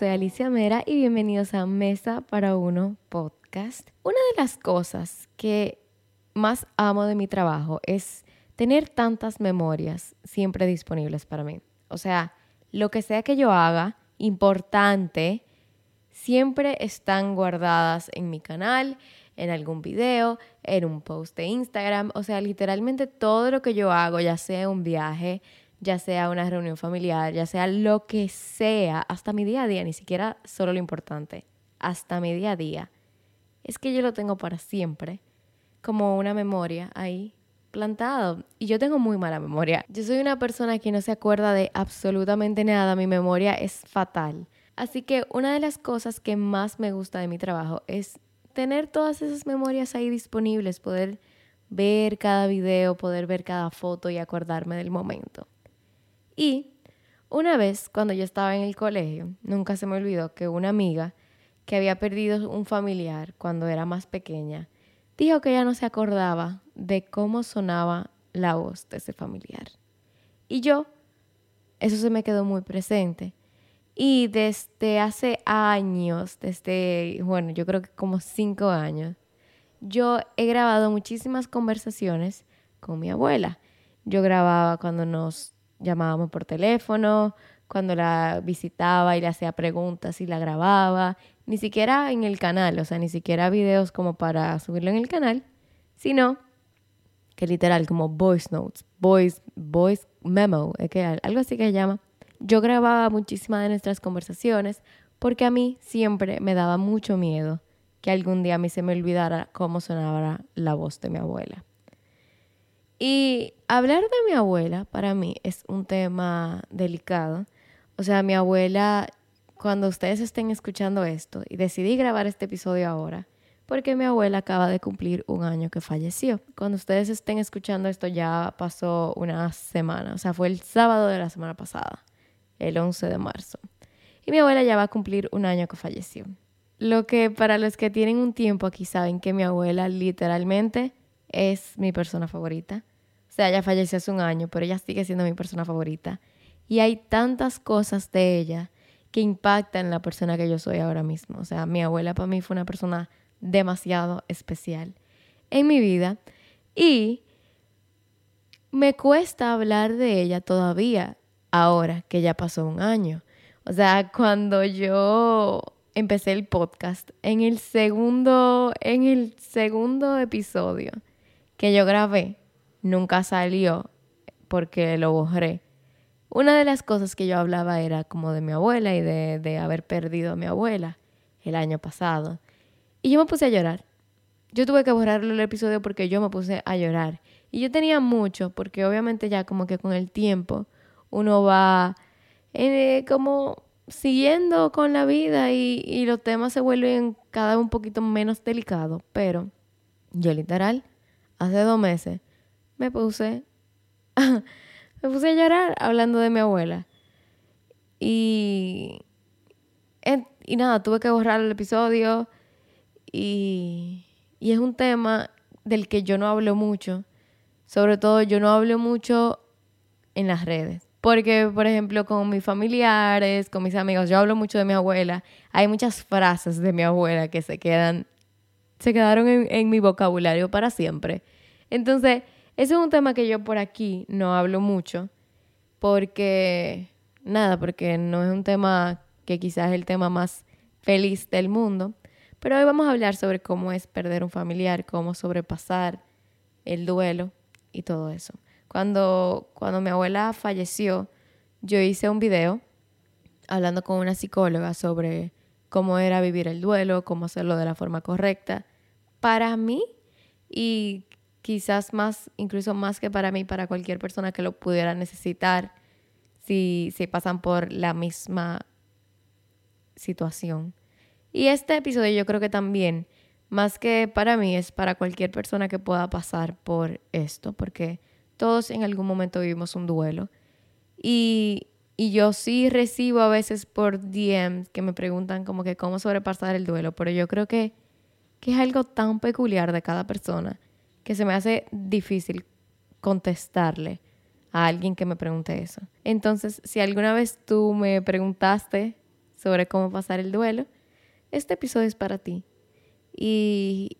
soy Alicia Mera y bienvenidos a Mesa para Uno Podcast. Una de las cosas que más amo de mi trabajo es tener tantas memorias siempre disponibles para mí. O sea, lo que sea que yo haga, importante, siempre están guardadas en mi canal, en algún video, en un post de Instagram. O sea, literalmente todo lo que yo hago, ya sea un viaje, ya sea una reunión familiar, ya sea lo que sea, hasta mi día a día, ni siquiera solo lo importante, hasta mi día a día, es que yo lo tengo para siempre, como una memoria ahí plantado. Y yo tengo muy mala memoria. Yo soy una persona que no se acuerda de absolutamente nada, mi memoria es fatal. Así que una de las cosas que más me gusta de mi trabajo es tener todas esas memorias ahí disponibles, poder ver cada video, poder ver cada foto y acordarme del momento. Y una vez, cuando yo estaba en el colegio, nunca se me olvidó que una amiga que había perdido un familiar cuando era más pequeña, dijo que ella no se acordaba de cómo sonaba la voz de ese familiar. Y yo, eso se me quedó muy presente. Y desde hace años, desde, bueno, yo creo que como cinco años, yo he grabado muchísimas conversaciones con mi abuela. Yo grababa cuando nos llamábamos por teléfono, cuando la visitaba y le hacía preguntas y la grababa, ni siquiera en el canal, o sea, ni siquiera videos como para subirlo en el canal, sino que literal como voice notes, voice, voice memo, que algo así que se llama. Yo grababa muchísimas de nuestras conversaciones porque a mí siempre me daba mucho miedo que algún día a mí se me olvidara cómo sonaba la voz de mi abuela. Y hablar de mi abuela para mí es un tema delicado. O sea, mi abuela, cuando ustedes estén escuchando esto, y decidí grabar este episodio ahora, porque mi abuela acaba de cumplir un año que falleció. Cuando ustedes estén escuchando esto ya pasó una semana, o sea, fue el sábado de la semana pasada, el 11 de marzo. Y mi abuela ya va a cumplir un año que falleció. Lo que para los que tienen un tiempo aquí saben que mi abuela literalmente es mi persona favorita. Sea, ella falleció hace un año, pero ella sigue siendo mi persona favorita. Y hay tantas cosas de ella que impactan en la persona que yo soy ahora mismo. O sea, mi abuela para mí fue una persona demasiado especial en mi vida. Y me cuesta hablar de ella todavía, ahora que ya pasó un año. O sea, cuando yo empecé el podcast, en el segundo, en el segundo episodio que yo grabé, nunca salió porque lo borré. Una de las cosas que yo hablaba era como de mi abuela y de, haber perdido a mi abuela el año pasado. Y yo me puse a llorar. Yo tuve que borrarlo el episodio porque yo me puse a llorar. Y yo tenía mucho, porque obviamente ya como que con el tiempo uno va eh, como siguiendo con la vida y, y los temas se vuelven cada vez un poquito menos delicados. Pero yo literal, hace dos meses, me puse, me puse a llorar hablando de mi abuela. Y, y nada, tuve que borrar el episodio y, y es un tema del que yo no hablo mucho. Sobre todo yo no hablo mucho en las redes. Porque, por ejemplo, con mis familiares, con mis amigos, yo hablo mucho de mi abuela. Hay muchas frases de mi abuela que se quedan, se quedaron en, en mi vocabulario para siempre. Entonces, ese es un tema que yo por aquí no hablo mucho porque, nada, porque no es un tema que quizás es el tema más feliz del mundo, pero hoy vamos a hablar sobre cómo es perder un familiar, cómo sobrepasar el duelo y todo eso. Cuando, cuando mi abuela falleció, yo hice un video hablando con una psicóloga sobre cómo era vivir el duelo, cómo hacerlo de la forma correcta para mí y quizás más, incluso más que para mí, para cualquier persona que lo pudiera necesitar si, si pasan por la misma situación. Y este episodio yo creo que también, más que para mí, es para cualquier persona que pueda pasar por esto, porque todos en algún momento vivimos un duelo. Y, y yo sí recibo a veces por DM que me preguntan como que cómo sobrepasar el duelo, pero yo creo que, que es algo tan peculiar de cada persona que se me hace difícil contestarle a alguien que me pregunte eso. Entonces, si alguna vez tú me preguntaste sobre cómo pasar el duelo, este episodio es para ti. Y,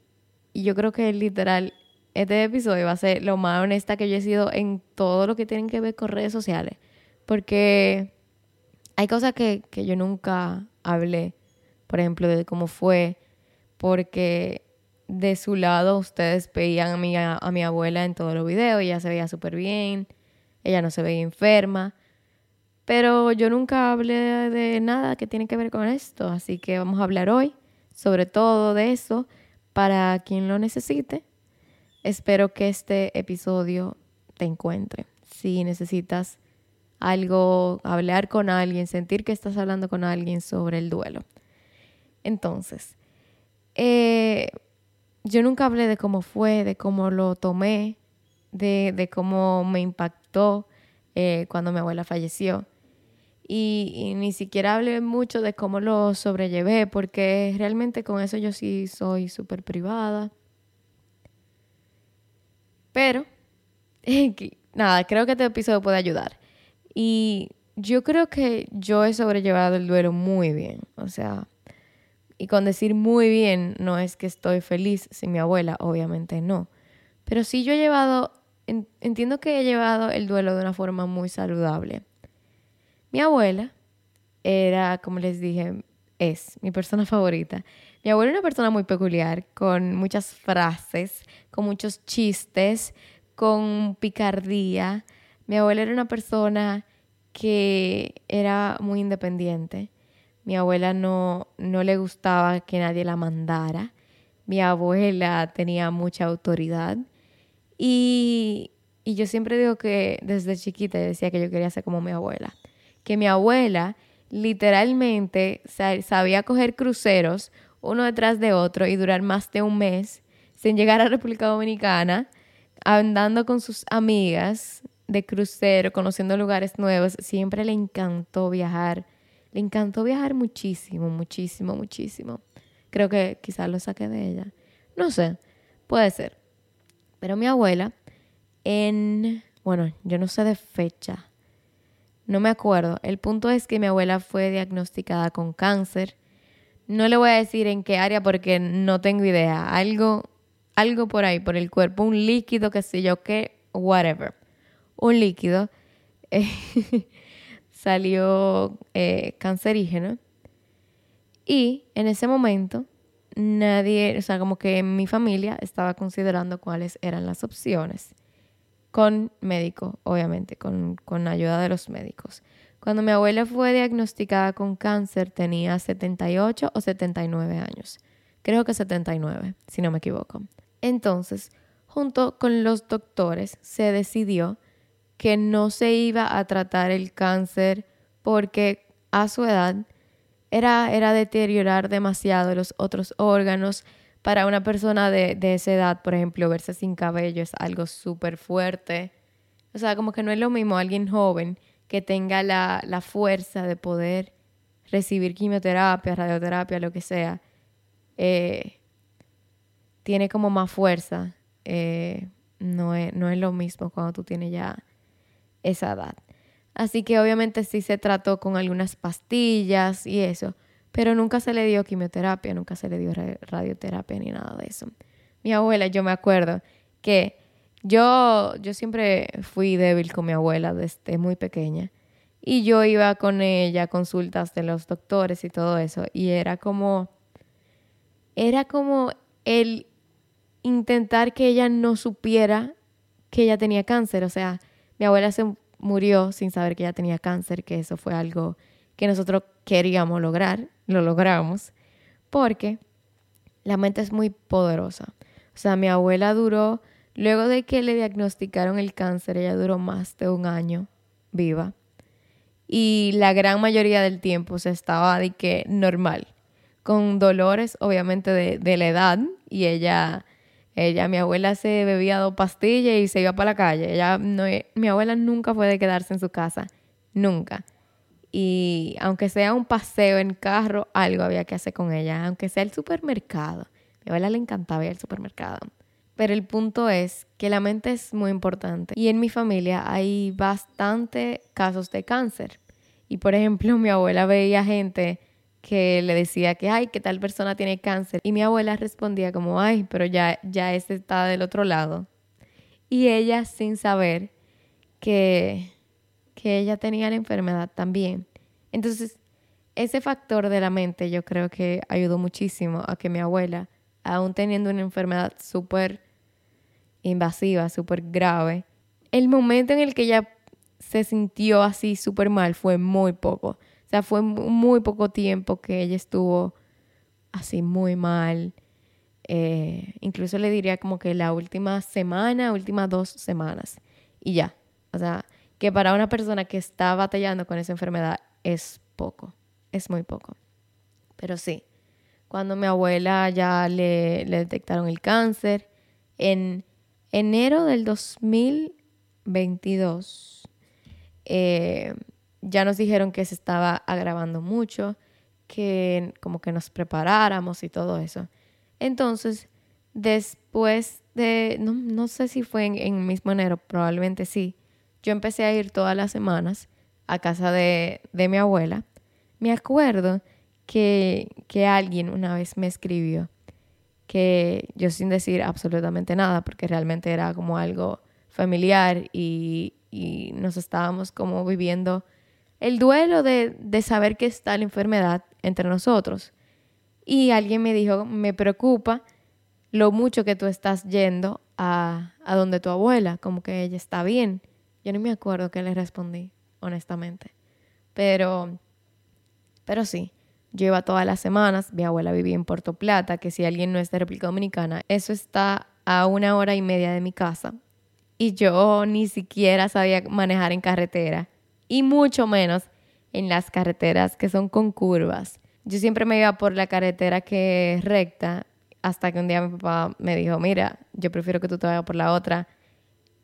yo creo que literal, este episodio va a ser lo más honesta que yo he sido en todo lo que tiene que ver con redes sociales. Porque hay cosas que, que yo nunca hablé, por ejemplo, de cómo fue, porque de su lado ustedes veían a mi, a, mi abuela en todos los videos, ella se veía súper bien, ella no se veía enferma, pero yo nunca hablé de nada que tiene que ver con esto, así que vamos a hablar hoy sobre todo de eso para quien lo necesite. Espero que este episodio te encuentre. Si necesitas algo, hablar con alguien, sentir que estás hablando con alguien sobre el duelo. Entonces, eh, yo nunca hablé de cómo fue, de cómo lo tomé, de, cómo me impactó eh, cuando mi abuela falleció. Y, ni siquiera hablé mucho de cómo lo sobrellevé, porque realmente con eso yo sí soy súper privada. Pero, nada, creo que este episodio puede ayudar. Y yo creo que yo he sobrellevado el duelo muy bien. O sea, y con decir muy bien no es que estoy feliz sin mi abuela, obviamente no. Pero sí yo he llevado, entiendo que he llevado el duelo de una forma muy saludable. Mi abuela era, como les dije, es mi persona favorita. Mi abuela era una persona muy peculiar, con muchas frases, con muchos chistes, con picardía. Mi abuela era una persona que era muy independiente mi abuela no, no le gustaba que nadie la mandara. Mi abuela tenía mucha autoridad. Y, y yo siempre digo que desde chiquita decía que yo quería ser como mi abuela. Que mi abuela literalmente sabía coger cruceros uno detrás de otro y durar más de un mes sin llegar a República Dominicana, andando con sus amigas de crucero, conociendo lugares nuevos. Siempre le encantó viajar le encantó viajar muchísimo, muchísimo, muchísimo. Creo que quizás lo saqué de ella. No sé, puede ser. Pero mi abuela, en, bueno, yo no sé de fecha, no me acuerdo. El punto es que mi abuela fue diagnosticada con cáncer. No le voy a decir en qué área porque no tengo idea. Algo, algo por ahí, por el cuerpo, un líquido, qué sé yo, qué, whatever. Un líquido. salió eh, cancerígeno. Y en ese momento nadie, o sea, como que mi familia estaba considerando cuáles eran las opciones. Con médico, obviamente, con, con ayuda de los médicos. Cuando mi abuela fue diagnosticada con cáncer tenía 78 o 79 años. Creo que 79, si no me equivoco. Entonces, junto con los doctores, se decidió que no se iba a tratar el cáncer porque a su edad era, era deteriorar demasiado los otros órganos. Para una persona de, esa edad, por ejemplo, verse sin cabello es algo súper fuerte. O sea, como que no es lo mismo alguien joven que tenga la, fuerza de poder recibir quimioterapia, radioterapia, lo que sea. Eh, tiene como más fuerza. Eh, no, es, no es lo mismo cuando tú tienes ya esa edad. Así que obviamente sí se trató con algunas pastillas y eso, pero nunca se le dio quimioterapia, nunca se le dio radioterapia ni nada de eso. Mi abuela, yo me acuerdo que yo, yo siempre fui débil con mi abuela desde muy pequeña y yo iba con ella a consultas de los doctores y todo eso y era como, era como el intentar que ella no supiera que ella tenía cáncer, o sea, mi abuela se murió sin saber que ella tenía cáncer, que eso fue algo que nosotros queríamos lograr, lo logramos, porque la mente es muy poderosa. O sea, mi abuela duró, luego de que le diagnosticaron el cáncer, ella duró más de un año viva. Y la gran mayoría del tiempo se estaba de que normal, con dolores obviamente de, de la edad, y ella ella, mi abuela se bebía dos pastillas y se iba para la calle. Ella no, mi abuela nunca fue de quedarse en su casa, nunca. Y aunque sea un paseo en carro, algo había que hacer con ella, aunque sea el supermercado. Mi abuela le encantaba ir al supermercado. Pero el punto es que la mente es muy importante. Y en mi familia hay bastante casos de cáncer. Y por ejemplo, mi abuela veía gente que le decía que, ay, que tal persona tiene cáncer. Y mi abuela respondía como, ay, pero ya, ya ese está del otro lado. Y ella sin saber que, que ella tenía la enfermedad también. Entonces, ese factor de la mente yo creo que ayudó muchísimo a que mi abuela, aún teniendo una enfermedad súper invasiva, súper grave, el momento en el que ella se sintió así súper mal fue muy poco. O sea, fue muy poco tiempo que ella estuvo así muy mal. Eh, incluso le diría como que la última semana, últimas dos semanas. Y ya. O sea, que para una persona que está batallando con esa enfermedad es poco. Es muy poco. Pero sí, cuando mi abuela ya le, le detectaron el cáncer, en enero del 2022 eh, ya nos dijeron que se estaba agravando mucho, que como que nos preparáramos y todo eso. Entonces, después de, no, sé si fue en, en, mismo enero, probablemente sí, yo empecé a ir todas las semanas a casa de, de mi abuela. Me acuerdo que, que alguien una vez me escribió que yo sin decir absolutamente nada, porque realmente era como algo familiar y, y nos estábamos como viviendo el duelo de, de, saber que está la enfermedad entre nosotros. Y alguien me dijo, me preocupa lo mucho que tú estás yendo a, a donde tu abuela, como que ella está bien. Yo no me acuerdo qué le respondí, honestamente. Pero, pero sí, yo iba todas las semanas, mi abuela vivía en Puerto Plata, que si alguien no es de República Dominicana, eso está a una hora y media de mi casa y yo ni siquiera sabía manejar en carretera y mucho menos en las carreteras que son con curvas. Yo siempre me iba por la carretera que es recta hasta que un día mi papá me dijo, mira, yo prefiero que tú te vayas por la otra.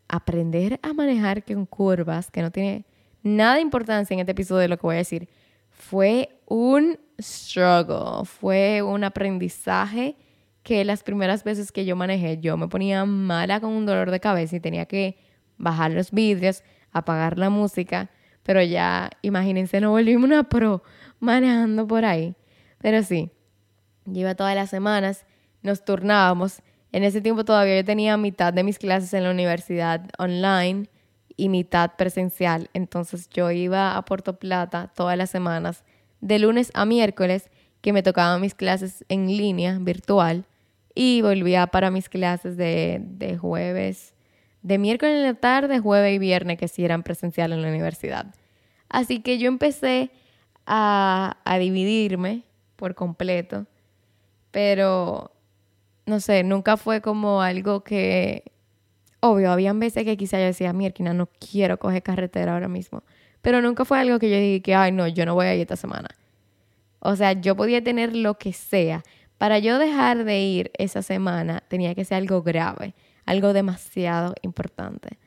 Aprender a manejar con curvas, que no tiene nada de importancia en este episodio de lo que voy a decir, fue un struggle, fue un aprendizaje que las primeras veces que yo manejé yo me ponía mala con un dolor de cabeza y tenía que bajar los vidrios, apagar la música, pero ya imagínense, no volvimos una pro manejando por ahí. Pero sí, iba todas las semanas, nos turnábamos. En ese tiempo todavía yo tenía mitad de mis clases en la universidad online y mitad presencial. Entonces yo iba a Puerto Plata todas las semanas, de lunes a miércoles, que me tocaban mis clases en línea, virtual y volvía para mis clases de, de jueves, de miércoles en la tarde, jueves y viernes, que sí eran presenciales en la universidad. Así que yo empecé a, a dividirme por completo, pero no sé, nunca fue como algo que, obvio, habían veces que quizá yo decía, Mierkina, no quiero coger carretera ahora mismo, pero nunca fue algo que yo dije que, ay, no, yo no voy a ir esta semana. O sea, yo podía tener lo que sea, para yo dejar de ir esa semana tenía que ser algo grave, algo demasiado importante.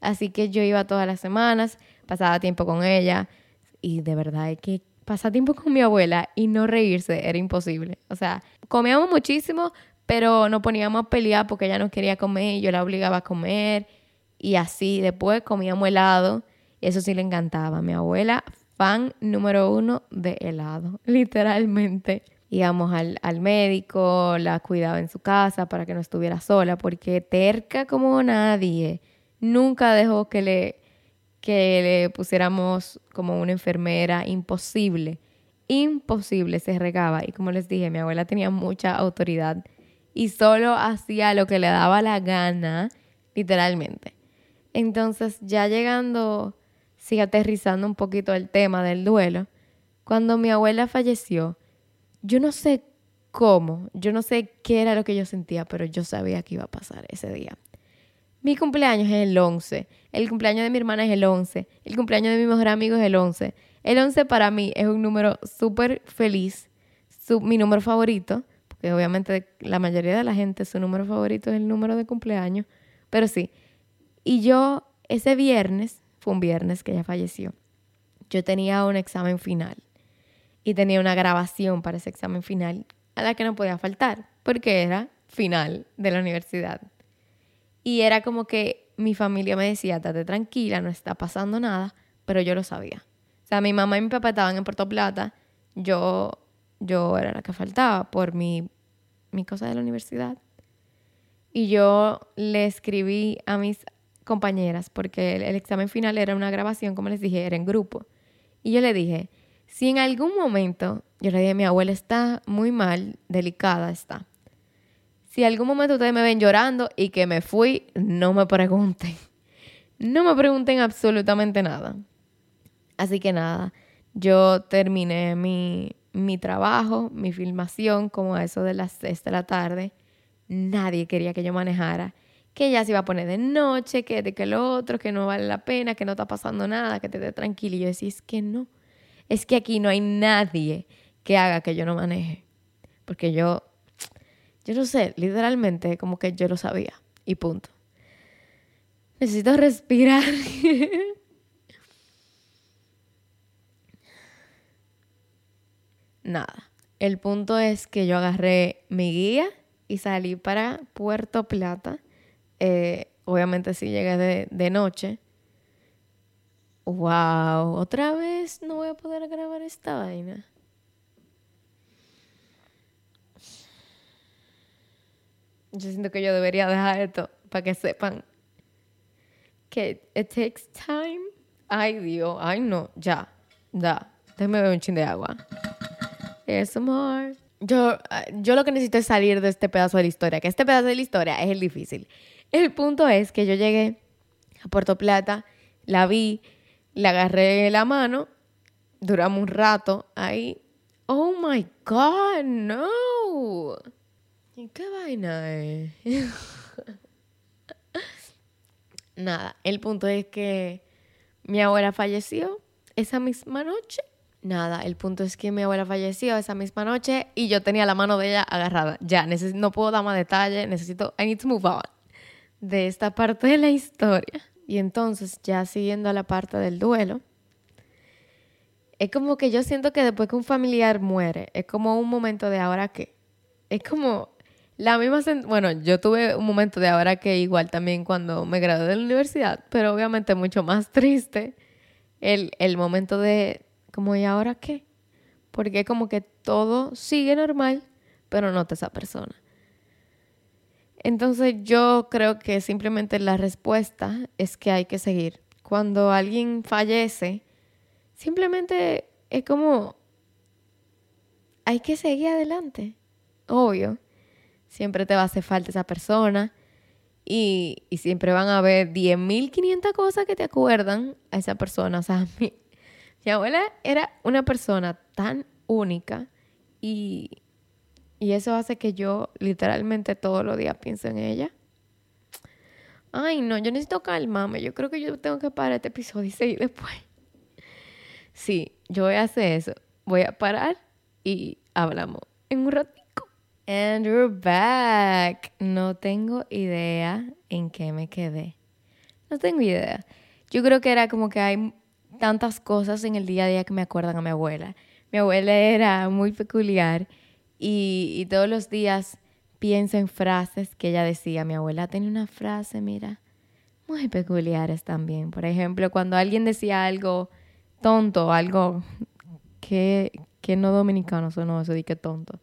Así que yo iba todas las semanas, pasaba tiempo con ella y de verdad es que pasar tiempo con mi abuela y no reírse era imposible. O sea, comíamos muchísimo, pero nos poníamos a pelear porque ella no quería comer y yo la obligaba a comer y así. Después comíamos helado eso sí le encantaba. Mi abuela, fan número uno de helado, literalmente íbamos al, al, médico, la cuidaba en su casa para que no estuviera sola, porque terca como nadie, nunca dejó que le, que le pusiéramos como una enfermera, imposible, imposible, se regaba. Y como les dije, mi abuela tenía mucha autoridad y solo hacía lo que le daba la gana, literalmente. Entonces, ya llegando, sigue aterrizando un poquito el tema del duelo, cuando mi abuela falleció, yo no sé cómo, yo no sé qué era lo que yo sentía, pero yo sabía que iba a pasar ese día. Mi cumpleaños es el 11, el cumpleaños de mi hermana es el 11, el cumpleaños de mi mejor amigo es el 11. El 11 para mí es un número súper feliz, mi número favorito, porque obviamente la mayoría de la gente su número favorito es el número de cumpleaños, pero sí. Y yo ese viernes, fue un viernes que ella falleció, yo tenía un examen final y tenía una grabación para ese examen final a la que no podía faltar, porque era final de la universidad. Y era como que mi familia me decía, date tranquila, no está pasando nada, pero yo lo sabía. O sea, mi mamá y mi papá estaban en Puerto Plata, yo yo era la que faltaba por mi, mi cosa de la universidad. Y yo le escribí a mis compañeras, porque el, examen final era una grabación, como les dije, era en grupo. Y yo le dije, si en algún momento, yo le dije, mi abuela está muy mal, delicada está. Si en algún momento ustedes me ven llorando y que me fui, no me pregunten. No me pregunten absolutamente nada. Así que nada, yo terminé mi, mi trabajo, mi filmación, como a eso de las 6 de la tarde. Nadie quería que yo manejara. Que ya se iba a poner de noche, que de que lo otro, que no vale la pena, que no está pasando nada, que te dé tranquilo. Y yo decía, es que no. Es que aquí no hay nadie que haga que yo no maneje. Porque yo, yo no sé, literalmente como que yo lo sabía. Y punto. Necesito respirar. Nada. El punto es que yo agarré mi guía y salí para Puerto Plata. Eh, obviamente sí llegué de, de noche. Wow, otra vez no voy a poder grabar esta vaina. Yo siento que yo debería dejar esto para que sepan que it takes time. Ay, Dios, ay, no, ya, da. Déjame beber un chin de agua. Es amor. Yo, yo lo que necesito es salir de este pedazo de la historia, que este pedazo de la historia es el difícil. El punto es que yo llegué a Puerto Plata, la vi, le agarré la mano, duramos un rato ahí. Oh my God, no. ¿Y qué vaina es? Nada, el punto es que mi abuela falleció esa misma noche Nada, el punto es que mi abuela falleció esa misma noche y yo tenía la mano de ella agarrada. Ya, no puedo dar más detalle, necesito, I need to move on de esta parte de la historia. Y entonces, ya siguiendo a la parte del duelo, es como que yo siento que después que un familiar muere, es como un momento de ahora que. Es como la misma. Bueno, yo tuve un momento de ahora que igual también cuando me gradué de la universidad, pero obviamente mucho más triste. El, el momento de, como, ¿y ahora qué? Porque como que todo sigue normal, pero no esa persona. Entonces yo creo que simplemente la respuesta es que hay que seguir. Cuando alguien fallece, simplemente es como, hay que seguir adelante. Obvio, siempre te va a hacer falta esa persona y, y siempre van a haber 10.500 cosas que te acuerdan a esa persona. O sea, mi abuela era una persona tan única y, eso hace que yo literalmente todos los días pienso en ella. Ay, no, yo necesito calmarme. Yo creo que yo tengo que parar este episodio y seguir después. Sí, yo voy a hacer eso. Voy a parar y hablamos en un ratico. And we're back. No tengo idea en qué me quedé. No tengo idea. Yo creo que era como que hay tantas cosas en el día a día que me acuerdan a mi abuela. Mi abuela era muy peculiar y, todos los días pienso en frases que ella decía. Mi abuela tenía una frase, mira, muy peculiares también. Por ejemplo, cuando alguien decía algo tonto, algo que, que no dominicano sonó eso de que tonto,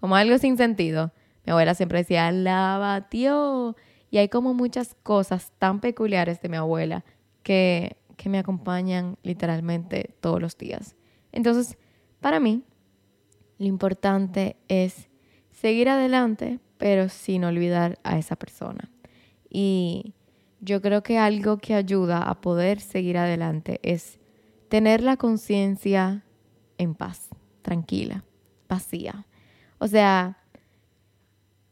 como algo sin sentido, mi abuela siempre decía, la batió. Y hay como muchas cosas tan peculiares de mi abuela que que me acompañan literalmente todos los días. Entonces, para mí, lo importante es seguir adelante, pero sin olvidar a esa persona. Y yo creo que algo que ayuda a poder seguir adelante es tener la conciencia en paz, tranquila, vacía. O sea,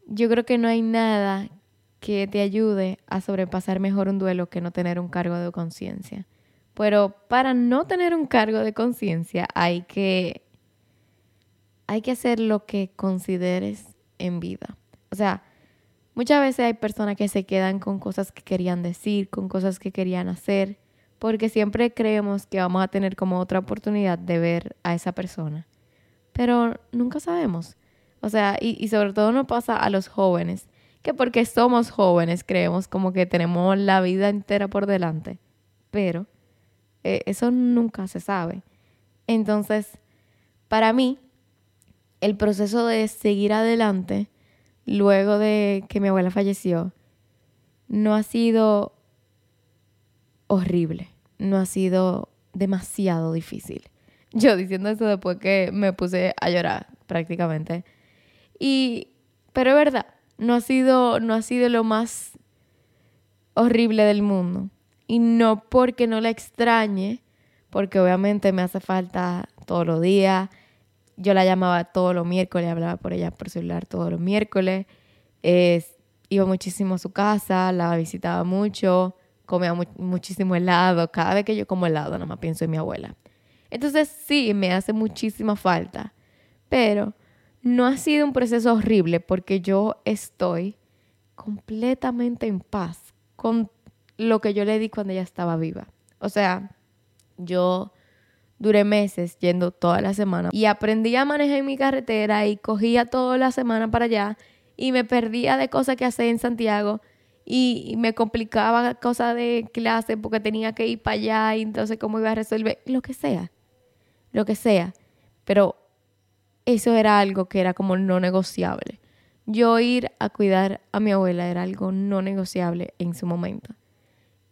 yo creo que no hay nada que te ayude a sobrepasar mejor un duelo que no tener un cargo de conciencia. Pero para no tener un cargo de conciencia hay que, hay que hacer lo que consideres en vida. O sea, muchas veces hay personas que se quedan con cosas que querían decir, con cosas que querían hacer, porque siempre creemos que vamos a tener como otra oportunidad de ver a esa persona. Pero nunca sabemos. O sea, y, y sobre todo no pasa a los jóvenes, que porque somos jóvenes creemos como que tenemos la vida entera por delante. Pero eh, eso nunca se sabe. Entonces, para mí, el proceso de seguir adelante luego de que mi abuela falleció no ha sido horrible, no ha sido demasiado difícil. Yo diciendo eso después que me puse a llorar prácticamente. Y pero es verdad, no ha sido no ha sido lo más horrible del mundo. Y no porque no la extrañe, porque obviamente me hace falta todos los días. Yo la llamaba todos los miércoles, hablaba por ella por celular todos los miércoles. iba muchísimo a su casa, la visitaba mucho, comía muchísimo helado. Cada vez que yo como helado, nada pienso en mi abuela. Entonces sí, me hace muchísima falta. Pero no ha sido un proceso horrible porque yo estoy completamente en paz con lo que yo le di cuando ella estaba viva. O sea, yo duré meses yendo toda la semana y aprendí a manejar mi carretera y cogía toda la semana para allá y me perdía de cosas que hacía en Santiago y me complicaba cosas de clase porque tenía que ir para allá y entonces cómo iba a resolver, lo que sea, lo que sea. Pero eso era algo que era como no negociable. Yo ir a cuidar a mi abuela era algo no negociable en su momento.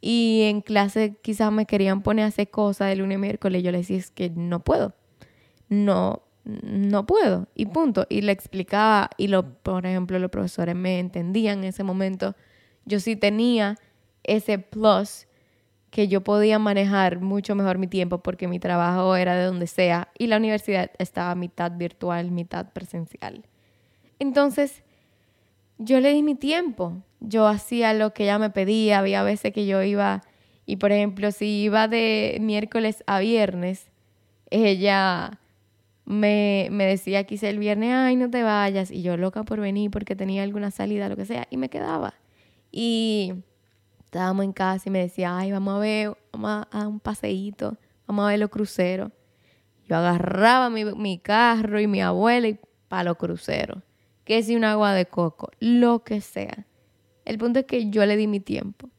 Y en clase quizás me querían poner a hacer cosas de lunes y miércoles. Yo le decía, es que no puedo. No, no puedo. Y punto. Y le explicaba. Y lo, por ejemplo, los profesores me entendían en ese momento. Yo sí tenía ese plus que yo podía manejar mucho mejor mi tiempo porque mi trabajo era de donde sea y la universidad estaba mitad virtual, mitad presencial. Entonces, yo le di mi tiempo. Yo hacía lo que ella me pedía. Había veces que yo iba, y por ejemplo, si iba de miércoles a viernes, ella me, me decía quise el viernes, ay, no te vayas. Y yo loca por venir porque tenía alguna salida, lo que sea, y me quedaba. Y estábamos en casa y me decía, ay, vamos a ver, vamos a, un paseíto, vamos a ver los cruceros. Yo agarraba mi, mi carro y mi abuela y para los cruceros que si un agua de coco, lo que sea. El punto es que yo le di mi tiempo.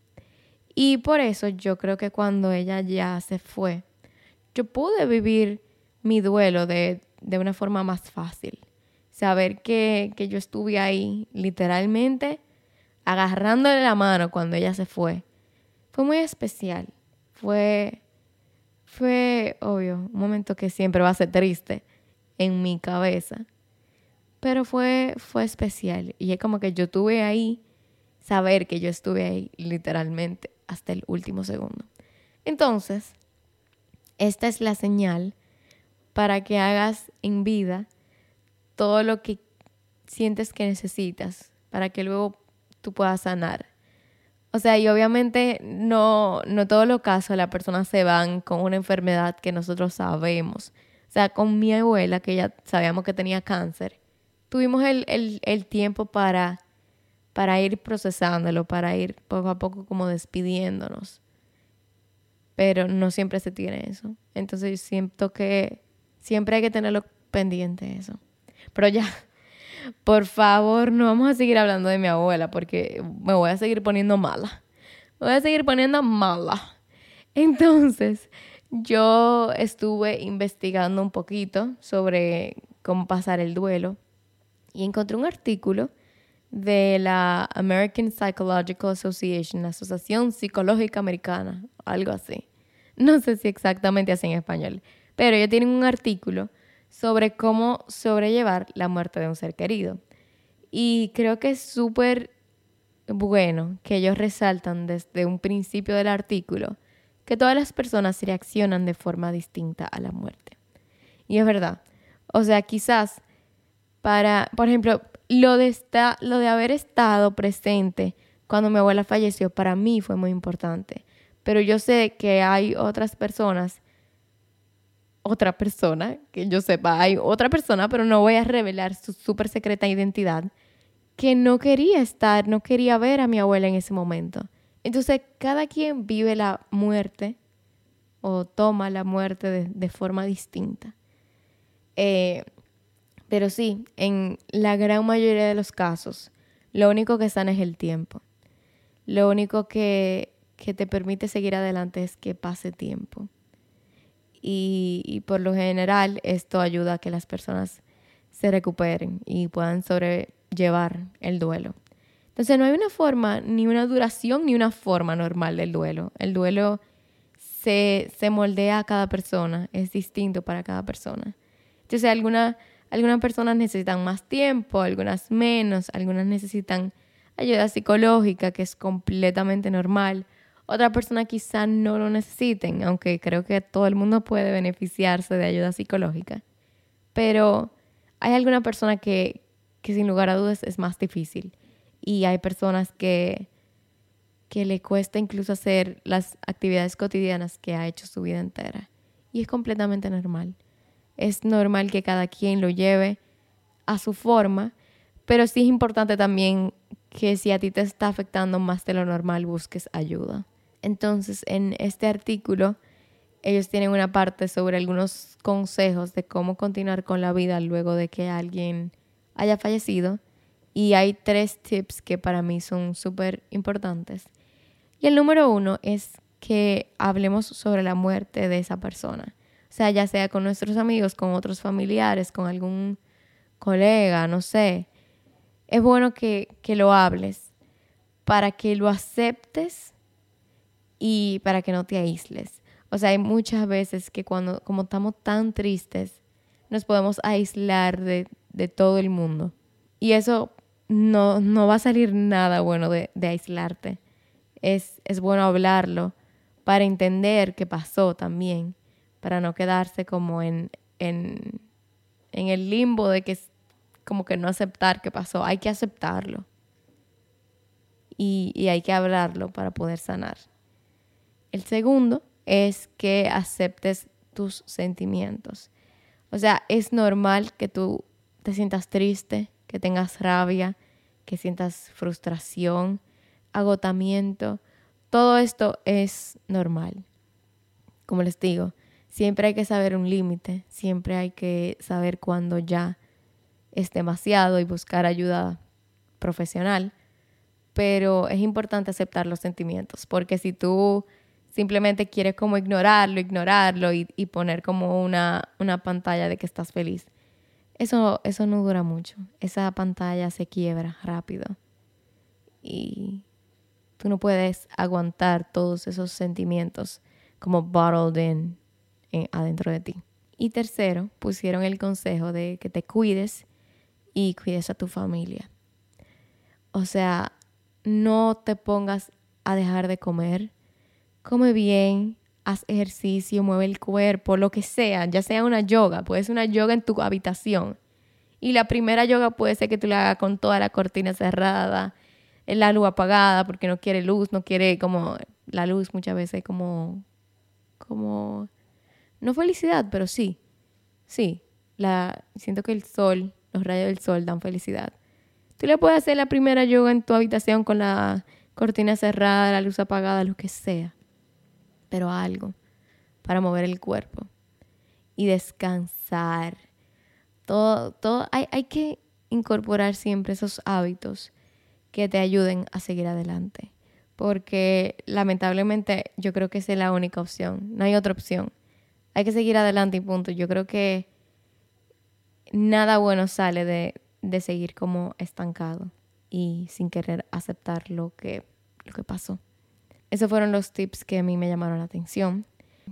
Y por eso yo creo que cuando ella ya se fue, yo pude vivir mi duelo de, una forma más fácil. Saber que, que yo estuve ahí literalmente agarrándole la mano cuando ella se fue. Fue muy especial. Fue, fue, obvio, un momento que siempre va a ser triste en mi cabeza. Pero fue, fue especial. Y es como que yo tuve ahí, saber que yo estuve ahí literalmente hasta el último segundo. Entonces, esta es la señal para que hagas en vida todo lo que sientes que necesitas para que luego tú puedas sanar. O sea, y obviamente no, no todos los casos las personas se van con una enfermedad que nosotros sabemos. O sea, con mi abuela, que ya sabíamos que tenía cáncer, tuvimos el, tiempo para, para ir procesándolo, para ir poco a poco como despidiéndonos. Pero no siempre se tiene eso. Entonces yo siento que siempre hay que tenerlo pendiente eso. Pero ya, por favor, no vamos a seguir hablando de mi abuela porque me voy a seguir poniendo mala. Me voy a seguir poniendo mala. Entonces, yo estuve investigando un poquito sobre cómo pasar el duelo y encontré un artículo de la American Psychological Association, la Asociación Psicológica Americana, algo así. No sé si exactamente así en español, pero ellos tienen un artículo sobre cómo sobrellevar la muerte de un ser querido. Y creo que es súper bueno que ellos resaltan desde un principio del artículo que todas las personas reaccionan de forma distinta a la muerte. Y es verdad. O sea, quizás para, por ejemplo, lo de, lo de haber estado presente cuando mi abuela falleció, para mí fue muy importante. Pero yo sé que hay otras personas, otra persona, que yo sepa, hay otra persona, pero no voy a revelar su súper secreta identidad, que no quería estar, no quería ver a mi abuela en ese momento. Entonces, cada quien vive la muerte o toma la muerte de, de forma distinta. Eh, pero sí, en la gran mayoría de los casos, lo único que sana es el tiempo. Lo único que, te permite seguir adelante es que pase tiempo. Y, por lo general esto ayuda a que las personas se recuperen y puedan sobrellevar el duelo. Entonces no hay una forma, ni una duración, ni una forma normal del duelo. El duelo se, se moldea a cada persona, es distinto para cada persona. Entonces alguna, algunas personas necesitan más tiempo, algunas menos, algunas necesitan ayuda psicológica, que es completamente normal. Otra persona quizá no lo necesiten, aunque creo que todo el mundo puede beneficiarse de ayuda psicológica. Pero hay alguna persona que, que sin lugar a dudas es más difícil. Y hay personas que, que le cuesta incluso hacer las actividades cotidianas que ha hecho su vida entera. Y es completamente normal. Es normal que cada quien lo lleve a su forma, pero sí es importante también que si a ti te está afectando más de lo normal, busques ayuda. Entonces, en este artículo, ellos tienen una parte sobre algunos consejos de cómo continuar con la vida luego de que alguien haya fallecido. Y hay tres tips que para mí son súper importantes. Y el número uno es que hablemos sobre la muerte de esa persona. Sea, ya sea con nuestros amigos, con otros familiares, con algún colega, no sé. Es bueno que, que lo hables para que lo aceptes y para que no te aísles. O sea, hay muchas veces que cuando, como estamos tan tristes, nos podemos aislar de, todo el mundo. Y eso no, no, va a salir nada bueno de, aislarte. Es, es, bueno hablarlo para entender qué pasó también, para no quedarse como en, en, en el limbo de que como que no aceptar qué pasó. Hay que aceptarlo. Y, y hay que hablarlo para poder sanar. El segundo es que aceptes tus sentimientos. O sea, es normal que tú te sientas triste, que tengas rabia, que sientas frustración, agotamiento. Todo esto es normal. Como les digo, siempre hay que saber un límite, siempre hay que saber cuándo ya es demasiado y buscar ayuda profesional. Pero es importante aceptar los sentimientos, porque si tú simplemente quieres como ignorarlo, ignorarlo y, poner como una, una, pantalla de que estás feliz. Eso, eso no dura mucho. Esa pantalla se quiebra rápido. Y tú no puedes aguantar todos esos sentimientos como bottled in, adentro de ti. Y tercero, pusieron el consejo de que te cuides y cuides a tu familia. O sea, no te pongas a dejar de comer, come bien, haz ejercicio, mueve el cuerpo, lo que sea, ya sea una yoga, puede ser una yoga en tu habitación. Y la primera yoga puede ser que tú la hagas con toda la cortina cerrada, la luz apagada porque no quiere luz, no quiere como la luz muchas veces como como no felicidad, pero sí. Sí, la siento que el sol, los rayos del sol dan felicidad. Tú le puedes hacer la primera yoga en tu habitación con la cortina cerrada, la luz apagada, lo que sea pero algo para mover el cuerpo y descansar. Todo, todo, hay, hay que incorporar siempre esos hábitos que te ayuden a seguir adelante. Porque lamentablemente yo creo que esa es la única opción. No hay otra opción. Hay que seguir adelante y punto. Yo creo que nada bueno sale de, de seguir como estancado y sin querer aceptar lo que, lo que pasó. Esos fueron los tips que a mí me llamaron la atención.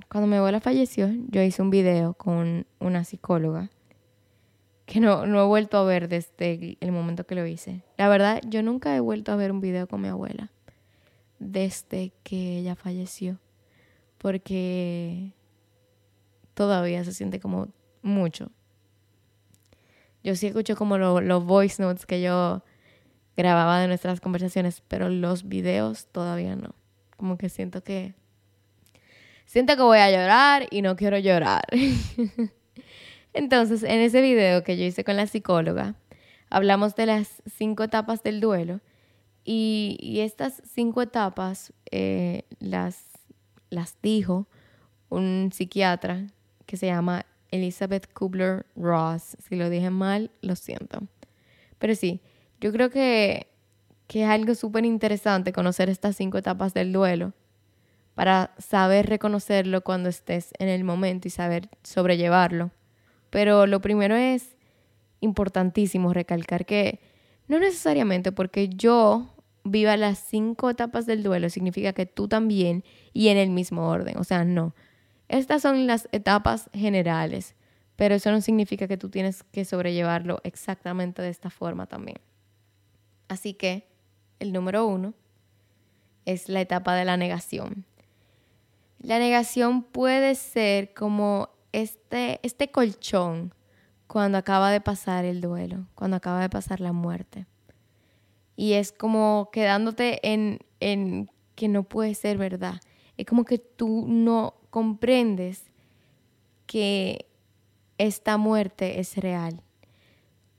Cuando mi abuela falleció, yo hice un video con una psicóloga que no, no he vuelto a ver desde el momento que lo hice. La verdad, yo nunca he vuelto a ver un video con mi abuela desde que ella falleció, porque todavía se siente como mucho. Yo sí escucho como los voice notes que yo grababa de nuestras conversaciones, pero los videos todavía no. Como que siento que... Siento que voy a llorar y no quiero llorar. Entonces, en ese video que yo hice con la psicóloga, hablamos de las cinco etapas del duelo y, estas cinco etapas eh, las, las dijo un psiquiatra que se llama Elizabeth Kubler-Ross. Si lo dije mal, lo siento. Pero sí, yo creo que que es algo súper interesante conocer estas cinco etapas del duelo para saber reconocerlo cuando estés en el momento y saber sobrellevarlo. Pero lo primero es importantísimo recalcar que no necesariamente porque yo viva las cinco etapas del duelo significa que tú también y en el mismo orden. O sea, no. Estas son las etapas generales, pero eso no significa que tú tienes que sobrellevarlo exactamente de esta forma también. Así que el número uno es la etapa de la negación. La negación puede ser como este, este colchón cuando acaba de pasar el duelo, cuando acaba de pasar la muerte. Y es como quedándote en, en que no puede ser verdad. Es como que tú no comprendes que esta muerte es real.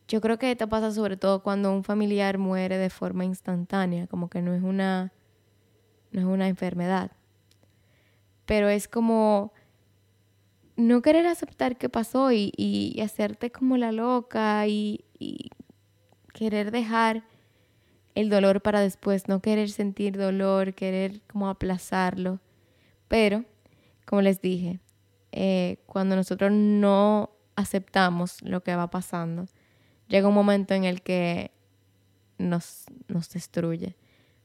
Yo creo que esto pasa sobre todo cuando un familiar muere de forma instantánea, como que no es una, no es una enfermedad. Pero es como no querer aceptar qué pasó y, hacerte como la loca y, y querer dejar el dolor para después, no querer sentir dolor, querer como aplazarlo. Pero, como les dije, eh, cuando nosotros no aceptamos lo que va pasando, llega un momento en el que nos, nos destruye.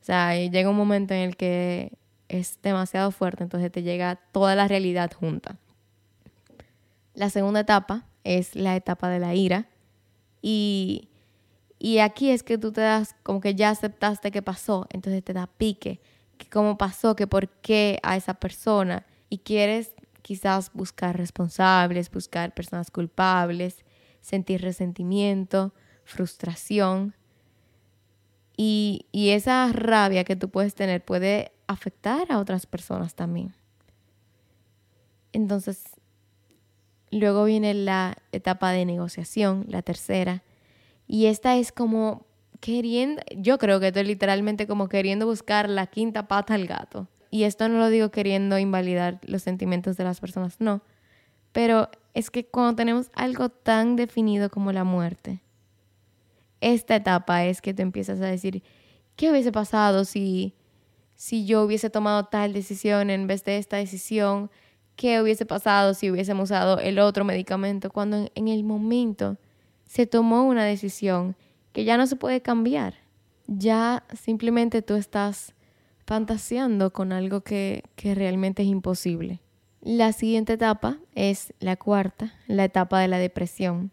O sea, llega un momento en el que es demasiado fuerte, entonces te llega toda la realidad junta. La segunda etapa es la etapa de la ira y, y aquí es que tú te das como que ya aceptaste que pasó, entonces te da pique, que cómo pasó, que por qué a esa persona y quieres quizás buscar responsables, buscar personas culpables, sentir resentimiento, frustración. Y, y, esa rabia que tú puedes tener puede afectar a otras personas también. Entonces, luego viene la etapa de negociación, la tercera. Y esta es como queriendo, yo creo que esto es literalmente como queriendo buscar la quinta pata al gato. Y esto no lo digo queriendo invalidar los sentimientos de las personas, no. Pero es que cuando tenemos algo tan definido como la muerte, esta etapa es que te empiezas a decir, ¿qué hubiese pasado si, si yo hubiese tomado tal decisión en vez de esta decisión? ¿Qué hubiese pasado si hubiésemos usado el otro medicamento? Cuando en el momento se tomó una decisión que ya no se puede cambiar. Ya simplemente tú estás fantaseando con algo que, realmente es imposible. La siguiente etapa es la cuarta, la etapa de la depresión.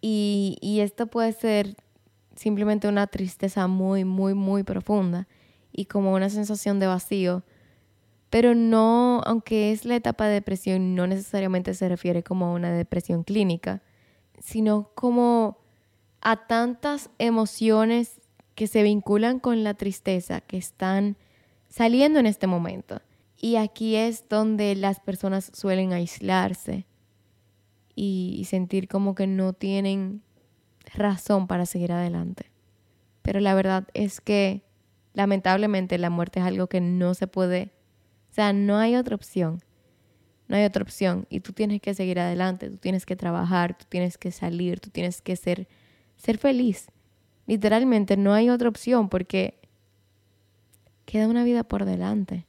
Y, y esto puede ser simplemente una tristeza muy, muy, muy profunda y como una sensación de vacío. Pero no, aunque es la etapa de depresión, no necesariamente se refiere como a una depresión clínica, sino como a tantas emociones que se vinculan con la tristeza que están saliendo en este momento. Y aquí es donde las personas suelen aislarse y sentir como que no tienen razón para seguir adelante. Pero la verdad es que lamentablemente la muerte es algo que no se puede, o sea, no hay otra opción. No hay otra opción y tú tienes que seguir adelante, tú tienes que trabajar, tú tienes que salir, tú tienes que ser ser feliz. Literalmente no hay otra opción porque queda una vida por delante.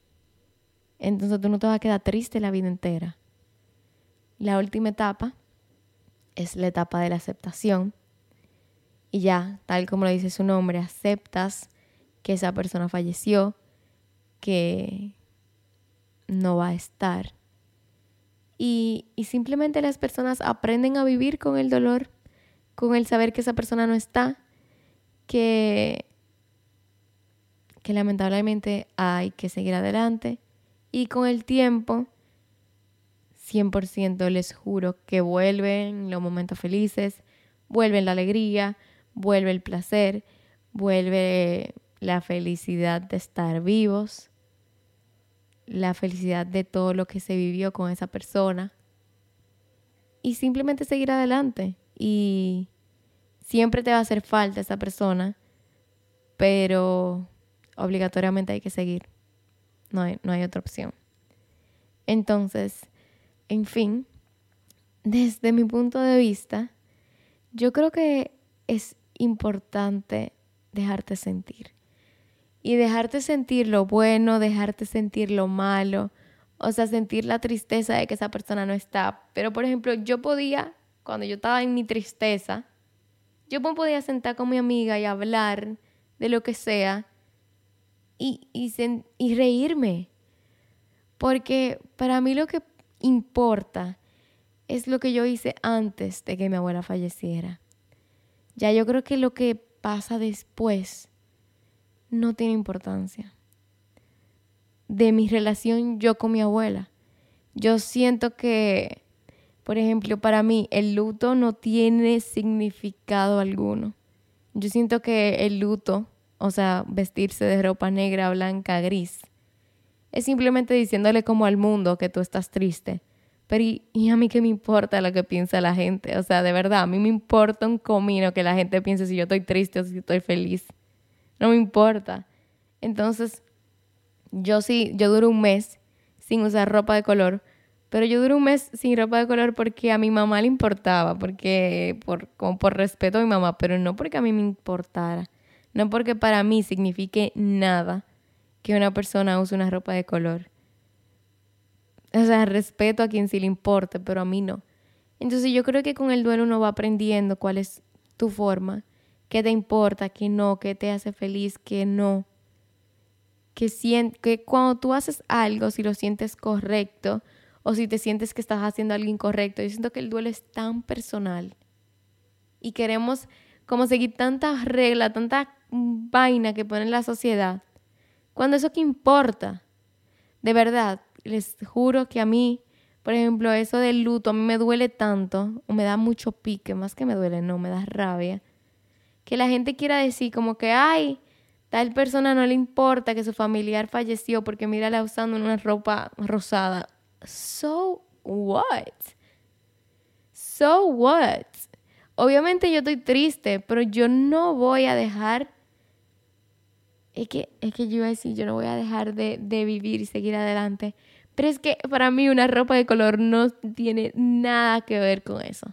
Entonces tú no te vas a quedar triste la vida entera. La última etapa es la etapa de la aceptación. Y ya, tal como lo dice su nombre, aceptas que esa persona falleció, que no va a estar. Y, y simplemente las personas aprenden a vivir con el dolor, con el saber que esa persona no está, que que lamentablemente hay que seguir adelante. Y con el tiempo 100% les juro que vuelven los momentos felices, vuelven la alegría, vuelve el placer, vuelve la felicidad de estar vivos, la felicidad de todo lo que se vivió con esa persona. Y simplemente seguir adelante. Y siempre te va a hacer falta esa persona, pero obligatoriamente hay que seguir. No hay, no hay otra opción. Entonces, en fin, desde mi punto de vista, yo creo que es importante dejarte sentir. Y dejarte sentir lo bueno, dejarte sentir lo malo, o sea, sentir la tristeza de que esa persona no está. Pero, por ejemplo, yo podía, cuando yo estaba en mi tristeza, Yo podía sentar con mi amiga y hablar de lo que sea y, y reírme. Porque para mí lo que importa es lo que yo hice antes de que mi abuela falleciera. Ya yo creo que lo que pasa después no tiene importancia. De mi relación yo con mi abuela. Yo siento que, por ejemplo, para mí el luto no tiene significado alguno. Yo siento que el luto, o sea, vestirse de ropa negra, blanca, gris, es simplemente diciéndole como al mundo que tú estás triste pero y, a mí qué me importa lo que piensa la gente. O sea, de verdad, a mí me importa un comino que la gente piense si yo estoy triste o si estoy feliz. No me importa. Entonces, yo sí, yo duro un mes sin usar ropa de color, pero yo duro un mes sin ropa de color porque a mi mamá le importaba, porque por, como por respeto a mi mamá, pero no porque a mí me importara. No porque para mí signifique nada que una persona use una ropa de color. O sea, respeto a quien sí le importe, pero a mí no. Entonces yo creo que con el duelo uno va aprendiendo cuál es tu forma, qué te importa, qué no, qué te hace feliz, qué no. Que, que cuando tú haces algo, si lo sientes correcto o si te sientes que estás haciendo algo incorrecto, yo siento que el duelo es tan personal y queremos como seguir tantas reglas, tanta vaina que pone la sociedad, cuando eso que importa, de verdad, les juro que a mí, por ejemplo, eso del luto, a mí me duele tanto, o me da mucho pique, más que me duele, no, me da rabia, que la gente quiera decir como que, ay, tal persona no le importa que su familiar falleció porque mírala usando una ropa rosada. So what? So what? Obviamente yo estoy triste, pero yo no voy a dejar es que, es que yo iba a decir, yo no voy a dejar de, de, vivir y seguir adelante pero es que para mí una ropa de color no tiene nada que ver con eso.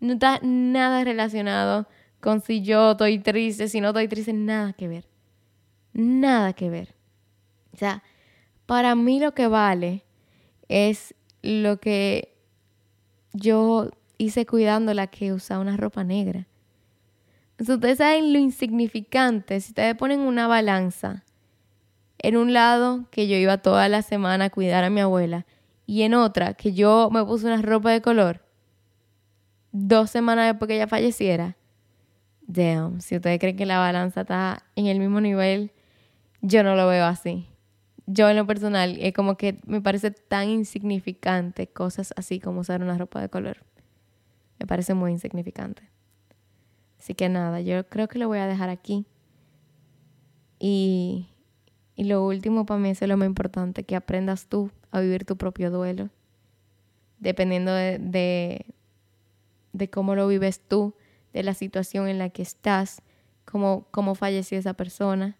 No está nada relacionado con si yo estoy triste, si no estoy triste, nada que ver. Nada que ver. O sea, para mí lo que vale es lo que yo hice cuidando la que usaba una ropa negra. Entonces, ustedes saben lo insignificante. Si ustedes ponen una balanza en un lado, que yo iba toda la semana a cuidar a mi abuela. Y en otra, que yo me puse una ropa de color. Dos semanas después que ella falleciera. Damn, si ustedes creen que la balanza está en el mismo nivel, yo no lo veo así. Yo en lo personal, es como que me parece tan insignificante cosas así como usar una ropa de color. Me parece muy insignificante. Así que nada, yo creo que lo voy a dejar aquí. Y y lo último para mí es lo más importante, que aprendas tú a vivir tu propio duelo. Dependiendo de, de, cómo lo vives tú, de la situación en la que estás, cómo, cómo falleció esa persona,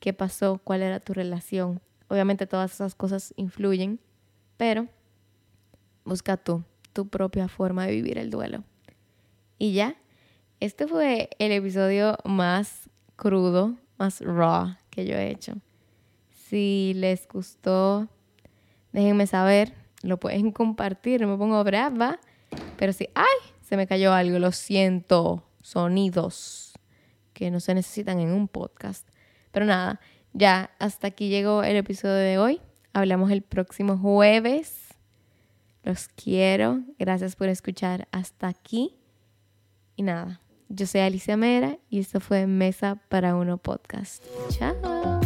qué pasó, cuál era tu relación. Obviamente todas esas cosas influyen, pero busca tú, tu propia forma de vivir el duelo. Y ya, este fue el episodio más crudo, más raw que yo he hecho. Si les gustó, déjenme saber. Lo pueden compartir. No me pongo brava. Pero si, ¡ay! Se me cayó algo. Lo siento. Sonidos que no se necesitan en un podcast. Pero nada, ya hasta aquí llegó el episodio de hoy. Hablamos el próximo jueves. Los quiero. Gracias por escuchar hasta aquí. Y nada, yo soy Alicia Mera y esto fue Mesa para Uno Podcast. Chao.